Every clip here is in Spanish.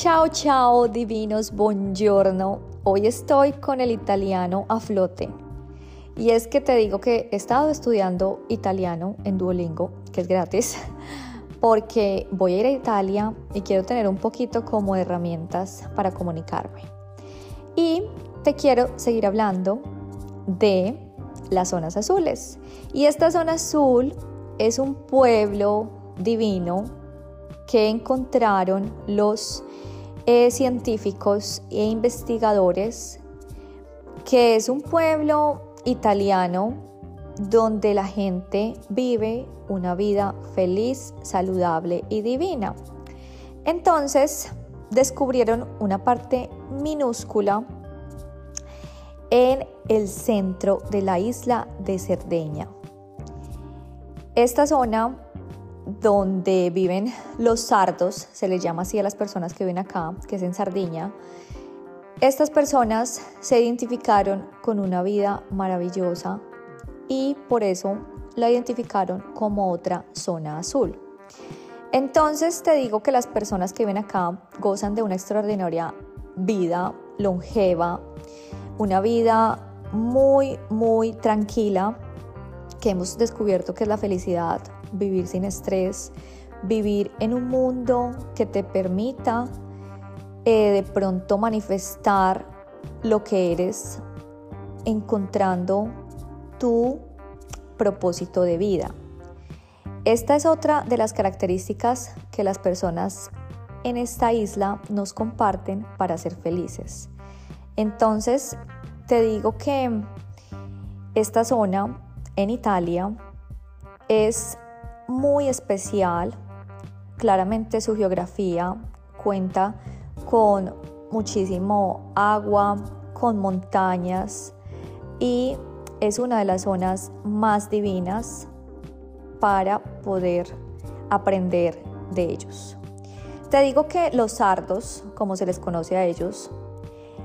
Ciao ciao divinos, buongiorno. Hoy estoy con el italiano a flote. Y es que te digo que he estado estudiando italiano en Duolingo, que es gratis, porque voy a ir a Italia y quiero tener un poquito como herramientas para comunicarme. Y te quiero seguir hablando de las zonas azules. Y esta zona azul es un pueblo divino que encontraron los eh, científicos e investigadores, que es un pueblo italiano donde la gente vive una vida feliz, saludable y divina. Entonces descubrieron una parte minúscula en el centro de la isla de Cerdeña. Esta zona donde viven los sardos, se les llama así a las personas que viven acá, que es en Sardiña. Estas personas se identificaron con una vida maravillosa y por eso la identificaron como otra zona azul. Entonces te digo que las personas que viven acá gozan de una extraordinaria vida longeva, una vida muy, muy tranquila, que hemos descubierto que es la felicidad, vivir sin estrés, vivir en un mundo que te permita eh, de pronto manifestar lo que eres, encontrando tu propósito de vida. Esta es otra de las características que las personas en esta isla nos comparten para ser felices. Entonces, te digo que esta zona en Italia es muy especial. Claramente su geografía cuenta con muchísimo agua, con montañas y es una de las zonas más divinas para poder aprender de ellos. Te digo que los sardos, como se les conoce a ellos,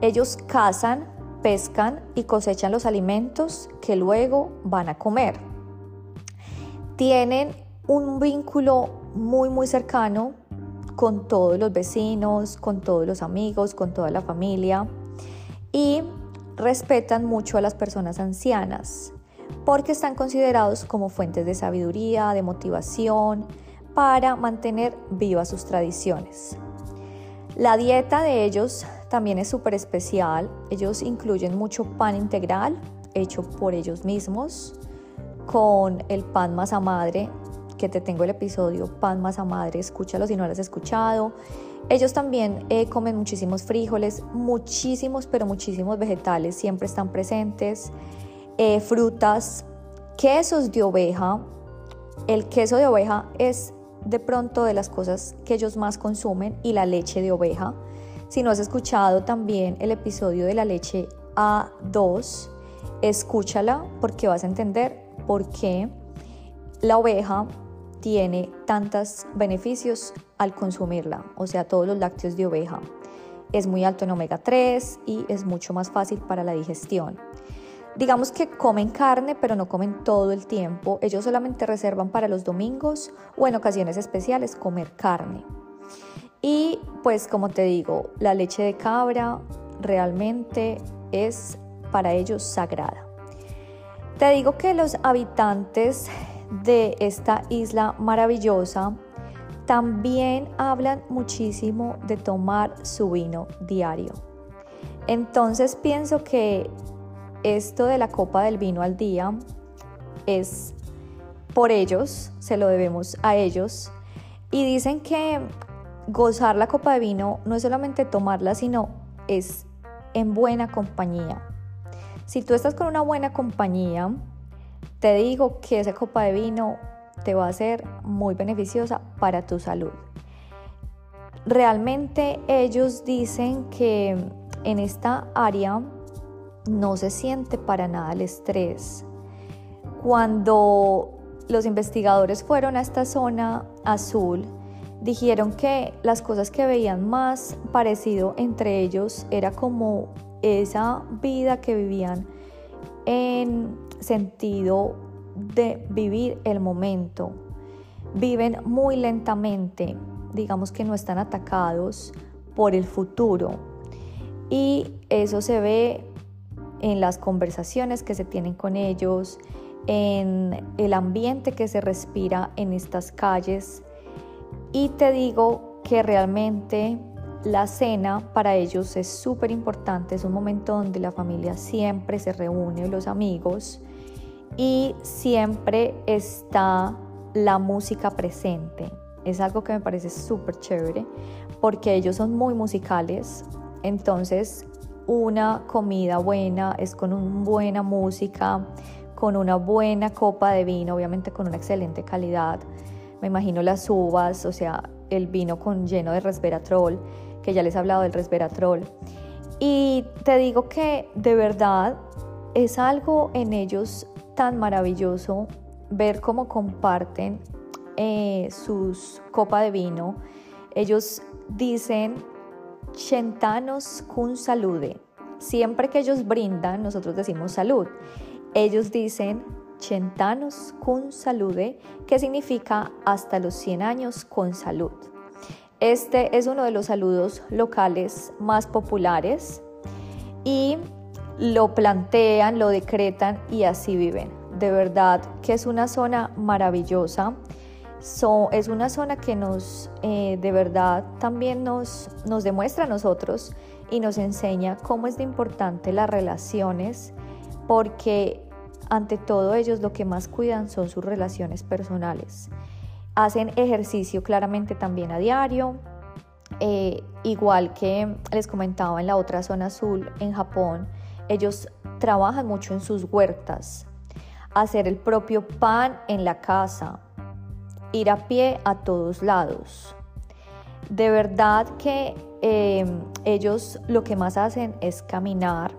ellos cazan, pescan y cosechan los alimentos que luego van a comer. Tienen un vínculo muy, muy cercano con todos los vecinos, con todos los amigos, con toda la familia y respetan mucho a las personas ancianas porque están considerados como fuentes de sabiduría, de motivación para mantener vivas sus tradiciones. La dieta de ellos también es súper especial. Ellos incluyen mucho pan integral hecho por ellos mismos, con el pan masa madre que te tengo el episodio Pan Masa Madre, escúchalo si no lo has escuchado. Ellos también eh, comen muchísimos frijoles, muchísimos, pero muchísimos vegetales, siempre están presentes, eh, frutas, quesos de oveja. El queso de oveja es de pronto de las cosas que ellos más consumen y la leche de oveja. Si no has escuchado también el episodio de la leche A2, escúchala porque vas a entender por qué la oveja tiene tantos beneficios al consumirla, o sea, todos los lácteos de oveja. Es muy alto en omega 3 y es mucho más fácil para la digestión. Digamos que comen carne, pero no comen todo el tiempo. Ellos solamente reservan para los domingos o en ocasiones especiales comer carne. Y pues como te digo, la leche de cabra realmente es para ellos sagrada. Te digo que los habitantes de esta isla maravillosa, también hablan muchísimo de tomar su vino diario. Entonces pienso que esto de la copa del vino al día es por ellos, se lo debemos a ellos. Y dicen que gozar la copa de vino no es solamente tomarla, sino es en buena compañía. Si tú estás con una buena compañía, te digo que esa copa de vino te va a ser muy beneficiosa para tu salud. Realmente ellos dicen que en esta área no se siente para nada el estrés. Cuando los investigadores fueron a esta zona azul, dijeron que las cosas que veían más parecido entre ellos era como esa vida que vivían en sentido de vivir el momento. Viven muy lentamente, digamos que no están atacados por el futuro. Y eso se ve en las conversaciones que se tienen con ellos, en el ambiente que se respira en estas calles. Y te digo que realmente la cena para ellos es súper importante, es un momento donde la familia siempre se reúne, los amigos, y siempre está la música presente. Es algo que me parece súper chévere porque ellos son muy musicales, entonces una comida buena es con una buena música, con una buena copa de vino, obviamente con una excelente calidad. Me imagino las uvas, o sea, el vino con lleno de resveratrol, que ya les he hablado del resveratrol. Y te digo que de verdad es algo en ellos tan maravilloso ver cómo comparten eh, sus copa de vino. Ellos dicen Chentanos kun salude. Siempre que ellos brindan, nosotros decimos salud. Ellos dicen Chentanos kun salude, que significa hasta los 100 años con salud. Este es uno de los saludos locales más populares y lo plantean, lo decretan y así viven. De verdad que es una zona maravillosa. es una zona que nos, eh, de verdad, también nos, nos demuestra a nosotros y nos enseña cómo es de importante las relaciones, porque ante todo ellos lo que más cuidan son sus relaciones personales. Hacen ejercicio claramente también a diario, eh, igual que les comentaba en la otra zona azul, en Japón, ellos trabajan mucho en sus huertas, hacer el propio pan en la casa, ir a pie a todos lados. De verdad que em, ellos lo que más hacen es caminar.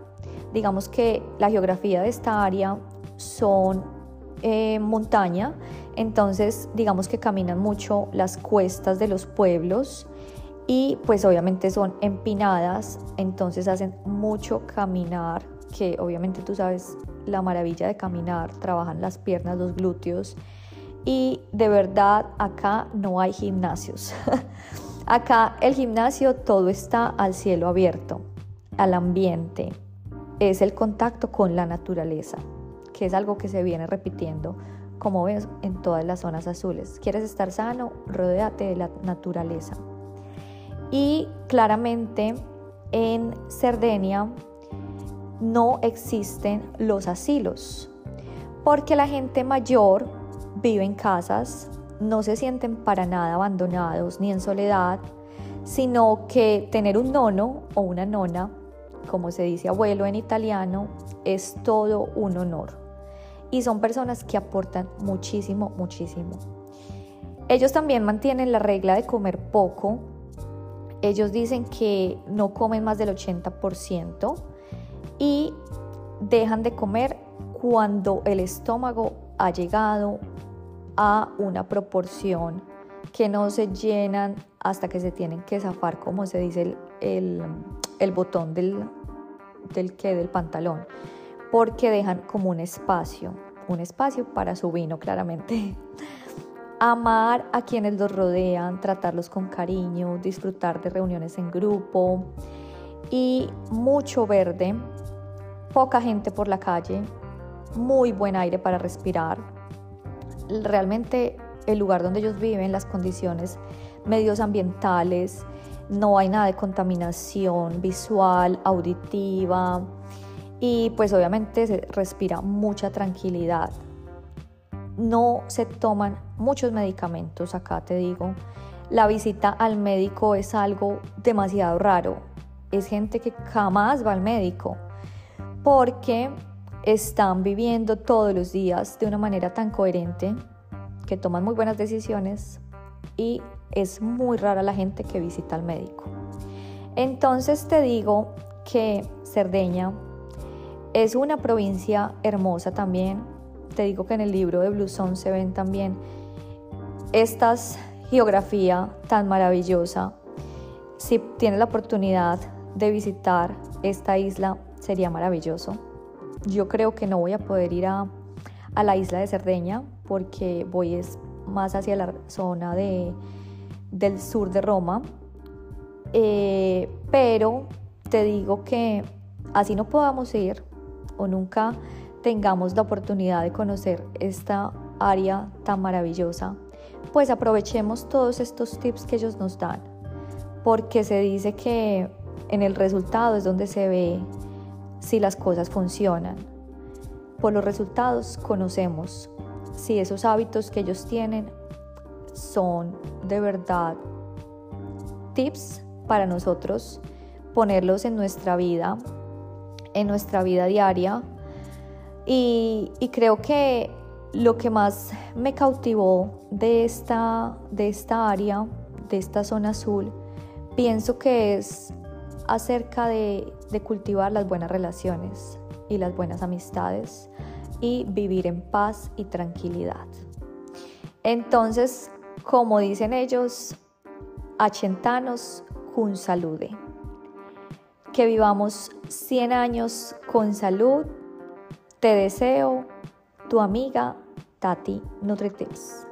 Digamos que la geografía de esta área son eh, montaña, entonces digamos que caminan mucho las cuestas de los pueblos y pues obviamente son empinadas, entonces hacen mucho caminar, que obviamente tú sabes la maravilla de caminar, trabajan las piernas, los glúteos y de verdad acá no hay gimnasios. acá el gimnasio todo está al cielo abierto, al ambiente, es el contacto con la naturaleza, que es algo que se viene repitiendo como ves en todas las zonas azules. ¿Quieres estar sano? Rodéate de la naturaleza. Y claramente en Cerdeña no existen los asilos, porque la gente mayor vive en casas, no se sienten para nada abandonados ni en soledad, sino que tener un nono o una nona, como se dice abuelo en italiano, es todo un honor. Y son personas que aportan muchísimo, muchísimo. Ellos también mantienen la regla de comer poco, ellos dicen que no comen más del 80% y dejan de comer cuando el estómago ha llegado a una proporción que no se llenan hasta que se tienen que zafar, como se dice el, el, botón del, del, que, del pantalón, porque dejan como un espacio, un espacio para su vino claramente. amar a quienes los rodean, tratarlos con cariño, disfrutar de reuniones en grupo y mucho verde, poca gente por la calle, muy buen aire para respirar. Realmente el lugar donde ellos viven, las condiciones medios ambientales, no hay nada de contaminación visual, auditiva y pues obviamente se respira mucha tranquilidad no se toman muchos medicamentos, acá te digo. La visita al médico es algo demasiado raro. Es gente que jamás va al médico porque están viviendo todos los días de una manera tan coherente que toman muy buenas decisiones y es muy rara la gente que visita al médico. Entonces te digo que Cerdeña es una provincia hermosa también, te digo que en el libro de Blusón se ven también estas geografía tan maravillosa. Si tienes la oportunidad de visitar esta isla, sería maravilloso. Yo creo que no voy a poder ir a, la isla de Cerdeña porque voy es más hacia la zona de, del sur de Roma. Eh, pero te digo que así no podamos ir o nunca tengamos la oportunidad de conocer esta área tan maravillosa, pues aprovechemos todos estos tips que ellos nos dan, porque se dice que en el resultado es donde se ve si las cosas funcionan. Por los resultados conocemos si esos hábitos que ellos tienen son de verdad tips para nosotros ponerlos en nuestra vida, en nuestra vida diaria. Y, creo que lo que más me cautivó de esta, de esta área, de esta zona azul, pienso que es acerca de, de cultivar las buenas relaciones y las buenas amistades y vivir en paz y tranquilidad. Entonces, como dicen ellos, achentanos con salude. Que vivamos 100 años con salud. Te deseo tu amiga Tati NutriTips.